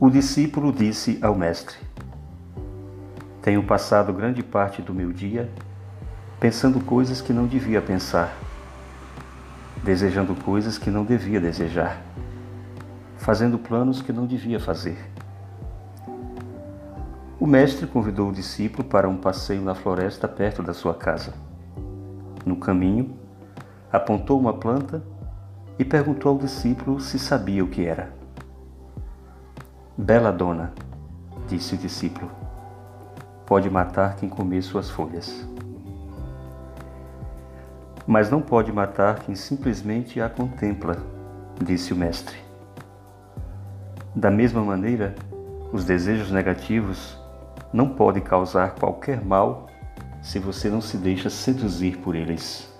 O discípulo disse ao Mestre: Tenho passado grande parte do meu dia pensando coisas que não devia pensar, desejando coisas que não devia desejar, fazendo planos que não devia fazer. O mestre convidou o discípulo para um passeio na floresta perto da sua casa. No caminho, apontou uma planta e perguntou ao discípulo se sabia o que era. Bela dona, disse o discípulo, pode matar quem comer suas folhas. Mas não pode matar quem simplesmente a contempla, disse o mestre. Da mesma maneira, os desejos negativos não podem causar qualquer mal se você não se deixa seduzir por eles.